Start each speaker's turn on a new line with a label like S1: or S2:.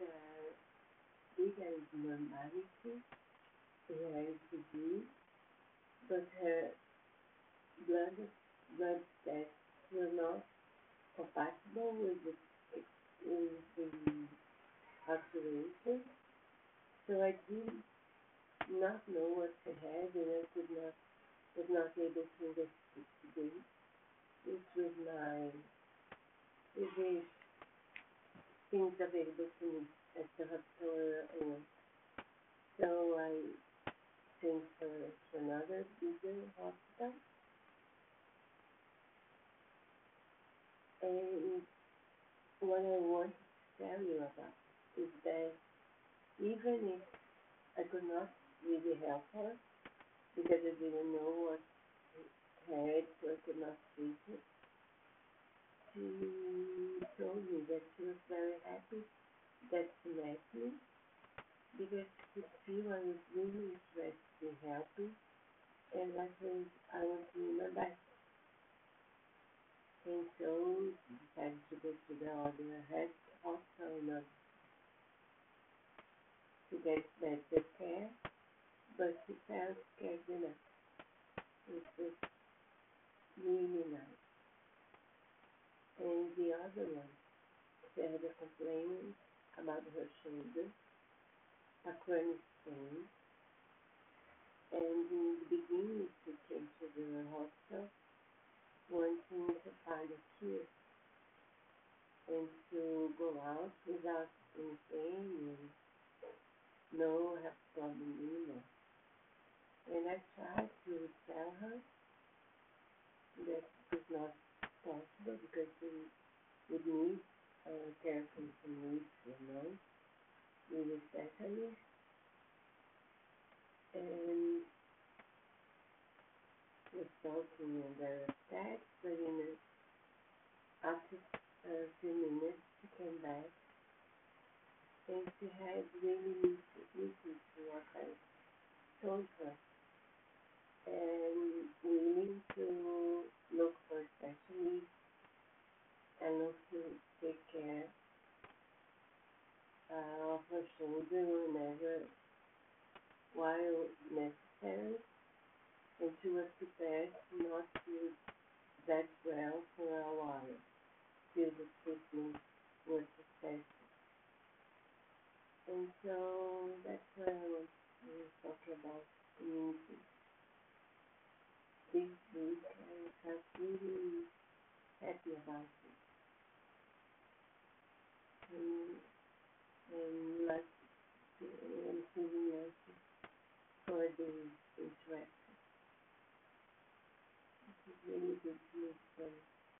S1: uh, bigger normality, her ICD, but her blood blood tests were not compatible with the with the. So I did not know what she had and I could not was not able to investigate this was my the things available to me at the hospital and so I her to another bigger hospital and what I want to tell you about is that even if I could not really help her because I didn't know what had, so I could not treat it. She told me that she was very happy that she met me because she could feel I was really interested in helping and I was I was doing my best. And so she to the hospital to get better care, but she felt scared enough. It was really nice. And the other one, she had a complaint about her shoulder, a chronic pain. And in the beginning, she came to the hospital wanting to find a cure and to go out without any pain and no health problem anymore. And I tried to tell her that it was not possible because she would need uh, care for weeks or months with a. And was talking and very upset, but in a, after a few minutes she came back and she had really listened to what I told her and willing to look for specialists and also take care uh, shoulder whenever while necessary and she was prepared not to that well for a while till the treatment was successful. And so that's what I was, was talking about community. This week I felt really happy about it. And, and like, and feeling lucky for the interaction. It is really good meet them.